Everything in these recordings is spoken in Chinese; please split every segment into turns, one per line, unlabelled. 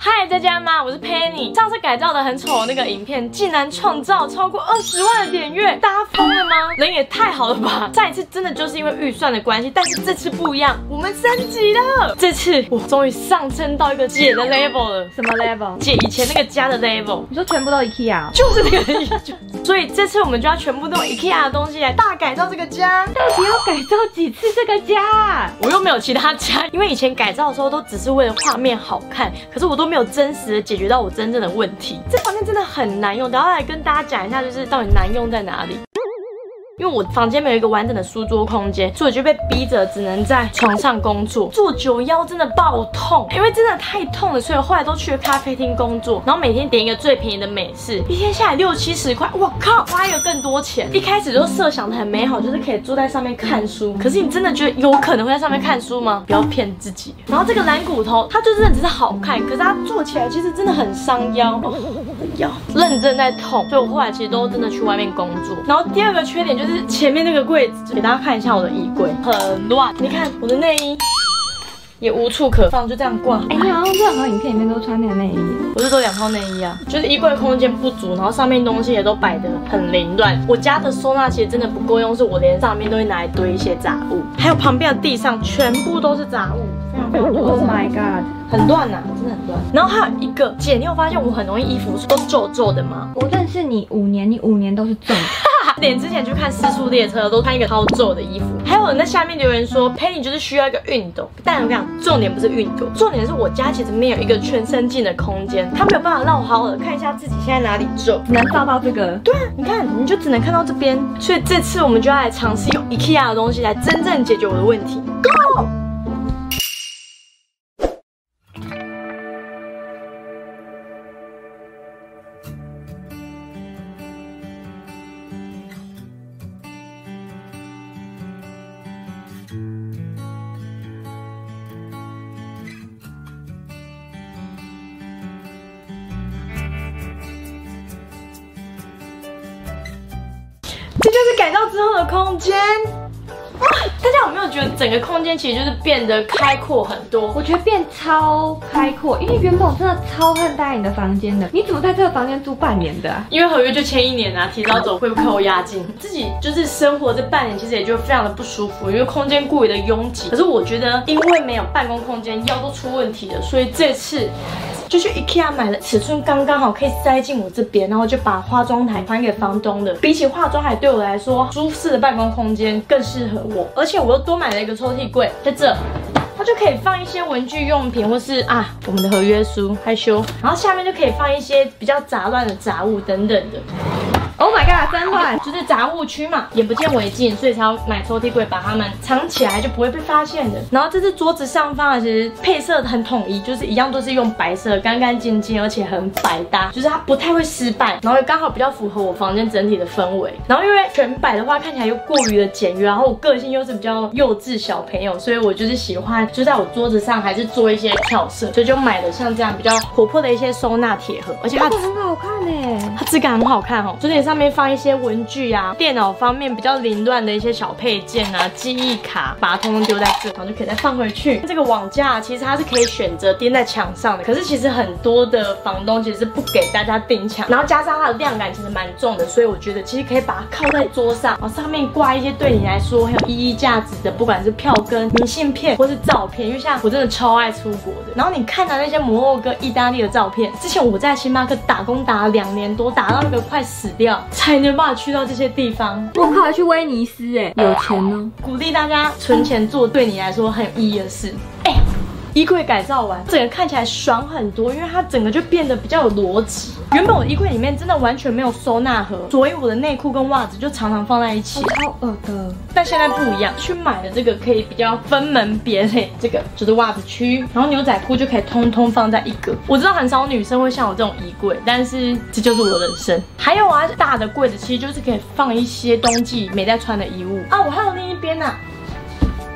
Hi 嗨，在家吗？我是 Penny。上次改造的很丑的那个影片，竟然创造超过二十万的点阅，大家疯了吗？人也太好了吧！上一次真的就是因为预算的关系，但是这次不一样，我们升级了。这次我终于上升到一个姐的 level 了。
什么 level？
姐以前那个家的 level，
你说全部都 IKEA？
就是那个意思。所以这次我们就要全部都用 IKEA 的东西来大改造这个家。
到底要改造几次这个家？
我又没有其他家，因为以前改造的时候都只是为了画面好看，可是我都没有真实的解决到我真正的问题。这方面真的很难用，等下来跟大家讲一下，就是到底难用在哪里。因为我房间没有一个完整的书桌空间，所以就被逼着只能在床上工作，坐久腰真的爆痛，因为真的太痛了，所以我后来都去了咖啡厅工作，然后每天点一个最便宜的美式，一天下来六七十块，我靠，花一个更多钱。一开始就设想的很美好，就是可以坐在上面看书，可是你真的觉得有可能会在上面看书吗？不要骗自己。然后这个蓝骨头，它就真的只是好看，可是它坐起来其实真的很伤腰，腰认真在痛，所以我后来其实都真的去外面工作。然后第二个缺点就是。是前面那个柜子，给大家看一下我的衣柜，很乱。你看我的内衣也无处可放，就这样挂。
哎，你好像任何影片里面都穿那个内衣，
我是说两套内衣啊，就是衣柜空间不足，然后上面东西也都摆得很凌乱。我家的收纳其实真的不够用，是我连上面都会拿来堆一些杂物，还有旁边的地上全部都是杂物，非常非常多。
Oh my god，
很乱呐，真的很乱。然后还有一个姐，你有发现我很容易衣服都皱皱的吗？
我认识你五年，你五年都是皱。
点之前去看《四速列车》，都穿一个超皱的衣服。还有人在下面留言说，陪你就是需要一个熨斗。但我跟你讲，重点不是熨斗，重点是我家其实没有一个全身镜的空间，它没有办法让我好的看一下自己现在哪里皱，
能照到这个。
对啊，你看，你就只能看到这边。所以这次我们就要来尝试用 IKEA 的东西来真正解决我的问题。Go！之后的空间。哇，大家有没有觉得整个空间其实就是变得开阔很多？
我觉得变超开阔，因为原本我真的超恨待你的房间的。你怎么在这个房间住半年的？
因为合约就签一年啊，提早走会不扣押金。自己就是生活这半年，其实也就非常的不舒服，因为空间过于的拥挤。可是我觉得，因为没有办公空间，腰都出问题了，所以这次。就去 IKEA 买了尺寸刚刚好可以塞进我这边，然后就把化妆台还给房东了。比起化妆台，对我来说，舒适的办公空间更适合我。而且我又多买了一个抽屉柜，在这，它就可以放一些文具用品，或是啊我们的合约书，害羞。然后下面就可以放一些比较杂乱的杂物等等的。
Oh my god，真乱，
就是杂物区嘛，眼不见为净，所以才要买抽屉柜把它们藏起来，就不会被发现的。然后这是桌子上方啊，其实配色很统一，就是一样都是用白色，干干净净，而且很百搭，就是它不太会失败，然后刚好比较符合我房间整体的氛围。然后因为全白的话看起来又过于的简约，然后我个性又是比较幼稚小朋友，所以我就是喜欢就在我桌子上还是做一些跳色，所以就买了像这样比较活泼的一些收纳铁盒，而且它
很好看呢，
它质感很好看哦，桌子上面放一些文具啊，电脑方面比较凌乱的一些小配件啊，记忆卡，把它通通丢在这，然后就可以再放回去。这个网架其实它是可以选择钉在墙上的，可是其实很多的房东其实是不给大家钉墙，然后加上它的量感其实蛮重的，所以我觉得其实可以把它靠在桌上，然后上面挂一些对你来说很有意义价值的，不管是票根、明信片或是照片，因为像我真的超爱出国的。然后你看到那些摩洛哥、意大利的照片，之前我在星巴克打工打了两年多，打到那个快死掉，才能办法。去到这些地方，
我靠，还去威尼斯哎，有钱呢！
鼓励大家存钱做对你来说很有意义的事。哎。衣柜改造完，整个看起来爽很多，因为它整个就变得比较有逻辑。原本我衣柜里面真的完全没有收纳盒，所以我的内裤跟袜子就常常放在一起，
超恶的。
但现在不一样，去买的这个可以比较分门别类，这个就是袜子区，然后牛仔裤就可以通通放在一个。我知道很少女生会像我这种衣柜，但是这就是我的人生。还有啊，大的柜子其实就是可以放一些冬季没在穿的衣物啊。我还有另一边呢。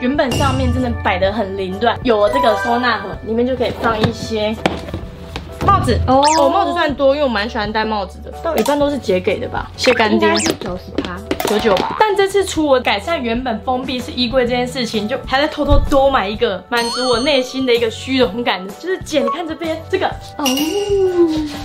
原本上面真的摆得很凌乱，有了这个收纳盒，里面就可以放一些帽子哦。哦，帽子算多，因为我蛮喜欢戴帽子的，到一半都是姐给的吧，谢干爹。
应该是九十趴。
九九吧。但这次除我改善原本封闭式衣柜这件事情，就还在偷偷多买一个满足我内心的一个虚荣感，就是姐，你看这边这个
哦，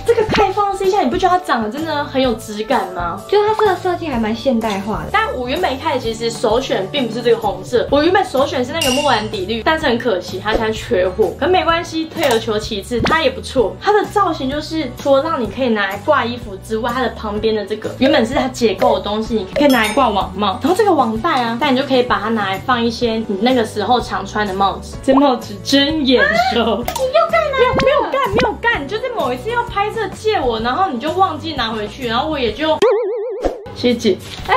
这个开放式一下，你不觉得它长得真的很有质感吗？
就它这个设计还蛮现代化的。
但我原本一开始其实首选并不是这个红色，我原本首选是那个莫兰底绿，但是很可惜它现在缺货。可没关系，退而求其次，它也不错。它的造型就是除了让你可以拿来挂衣服之外，它的旁边的这个原本是它结构的东西，你可以拿来挂网帽。然后这个网袋啊，但你就可以把它拿来放一些你那个时候常穿的帽子。这帽子真眼熟。你又干嘛？没有没有干没有干，就是某一次要拍摄借我，然后你就忘记拿回去，然后我也就。谢姐，哎，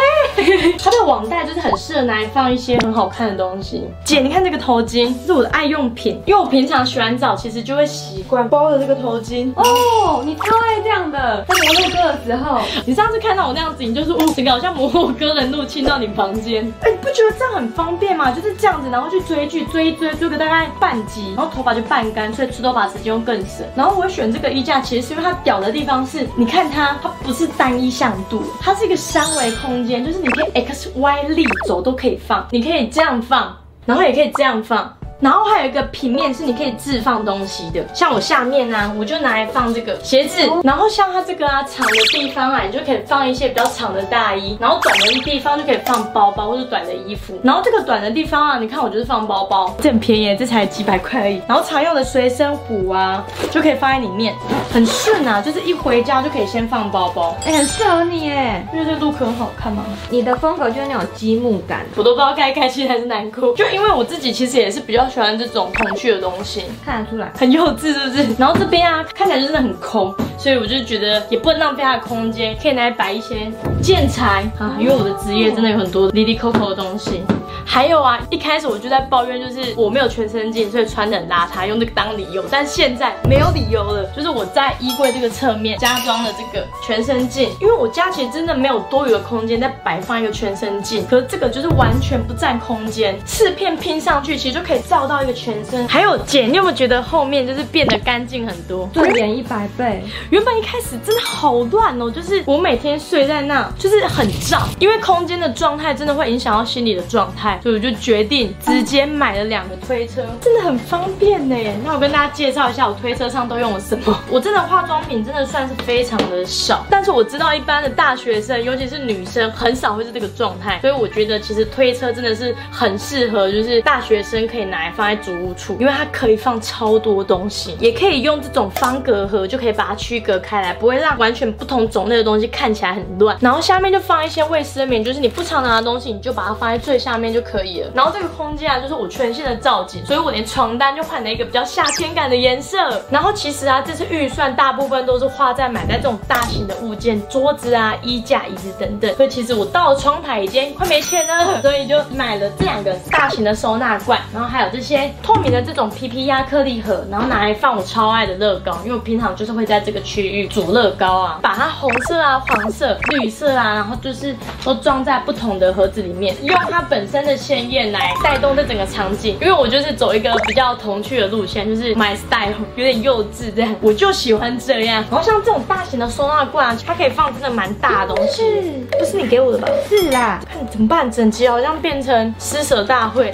它的网袋就是很适合拿来放一些很好看的东西。姐，你看这个头巾，这是我的爱用品，因为我平常洗完澡其实就会习惯包着这个头巾。
哦，你超爱这样的，在摩洛哥的时候，
你上次看到我那样子，你就是哦，整个好像摩洛哥人入侵到你房间。哎，你不觉得这样很方便吗？就是这样子，然后去追剧，追一追，追个大概半集，然后头发就半干，所以吹头发时间又更省。然后我选这个衣架，其实是因为它屌的地方是，你看它，它不是单一向度，它是一个。三维空间就是你可以 X Y 立轴都可以放，你可以这样放，然后也可以这样放。然后还有一个平面是你可以置放东西的，像我下面呢，我就拿来放这个鞋子。然后像它这个啊长的地方啊，你就可以放一些比较长的大衣。然后短的地方就可以放包包或者短的衣服。然后这个短的地方啊，你看我就是放包包，这很便宜，这才几百块而已。然后常用的随身壶啊，就可以放在里面，很顺啊，就是一回家就可以先放包包。
哎，很适合你哎，
因为这 look 很好看嘛？
你的风格就是那种积木感，
我都不知道该开心还是难过。就因为我自己其实也是比较。喜欢这种童趣的东西，
看得出来
很幼稚，是不是？然后这边啊，看起来真的很空，所以我就觉得也不能浪费它的空间，可以拿来摆一些建材啊。因为我的职业真的有很多离离扣扣的东西。还有啊，一开始我就在抱怨，就是我没有全身镜，所以穿的很邋遢，用这个当理由。但现在没有理由了，就是我在衣柜这个侧面加装了这个全身镜，因为我家其实真的没有多余的空间再摆放一个全身镜，可是这个就是完全不占空间，四片拼上去其实就可以照到一个全身。还有姐，你有没有觉得后面就是变得干净很多，
对眼一百倍？
原本一开始真的好乱哦，就是我每天睡在那，就是很胀，因为空间的状态真的会影响到心理的状态。所以我就决定直接买了两个推车，真的很方便呢。那我跟大家介绍一下，我推车上都用了什么。我真的化妆品真的算是非常的少，但是我知道一般的大学生，尤其是女生，很少会是这个状态。所以我觉得其实推车真的是很适合，就是大学生可以拿放在主屋处，因为它可以放超多东西，也可以用这种方格盒就可以把它区隔开来，不会让完全不同种类的东西看起来很乱。然后下面就放一些卫生棉，就是你不常拿的东西，你就把它放在最下面就。可以了，然后这个空间啊，就是我全新的造景，所以我连床单就换了一个比较夏天感的颜色。然后其实啊，这次预算大部分都是花在买在这种大型的物件，桌子啊、衣架、椅子等等。所以其实我到了窗台已经快没钱了，所以就买了这两个大型的收纳罐，然后还有这些透明的这种 PP 压克力盒，然后拿来放我超爱的乐高，因为我平常就是会在这个区域煮乐高啊，把它红色啊、黄色、绿色啊，然后就是都装在不同的盒子里面，用它本身的。鲜艳来带动这整个场景，因为我就是走一个比较童趣的路线，就是 my style 有点幼稚这样，我就喜欢这样。然后像这种大型的收纳罐，它可以放真的蛮大的东西。是，不是你给我的吧？
是啦。
看怎么办？整集好像变成施舍大会。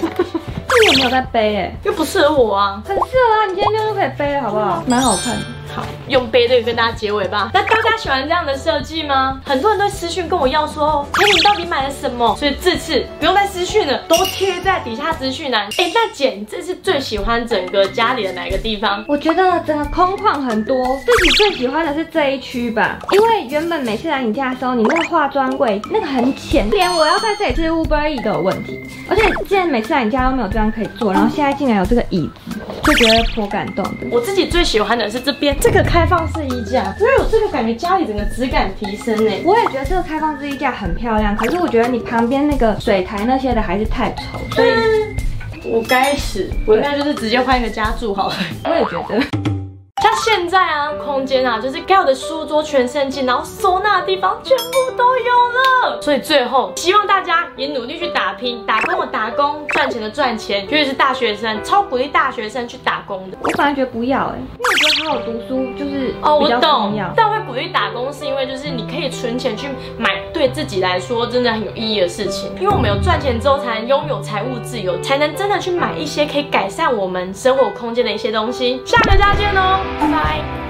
没有在背？哎，
又不适合我啊。
很适合啊，你今天就可以背了，好不好？蛮好看的。
好，用背对跟大家结尾吧。那大家喜欢这样的设计吗？很多人都私讯跟我要说，哎，你到底买了什么？所以这次不用再私讯了，都贴在底下资讯栏。哎，那姐，你这次最喜欢整个家里的哪个地方？
我觉得整个空旷很多，自己最喜欢的是这一区吧。因为原本每次来你家的时候，你那个化妆柜那个很浅，连我要在这里吃 Uber E 都有问题。而且既然每次来你家都没有地方可以坐，然后现在竟然有这个椅子，就觉得颇感动的。
我自己最喜欢的是这边。这个开放式衣架，因为我这个感觉家里整个质感提升呢。
我也觉得这个开放式衣架很漂亮，可是我觉得你旁边那个水台那些的还是太丑，所以
我该死，我应该就是直接换一个家住好了。
我也觉得。
现在啊，空间啊，就是该有的书桌、全身镜，然后收纳的地方全部都有了。所以最后，希望大家也努力去打拼，打工的打工，赚钱的赚钱。尤其是大学生，超鼓励大学生去打工的。
我反而觉得不要哎，好好读书就是
哦，我懂。。但我会鼓励打工，是因为就是你可以存钱去买对自己来说真的很有意义的事情。因为我们有赚钱之后，才能拥有财务自由，才能真的去买一些可以改善我们生活空间的一些东西。下个再见哦，拜拜。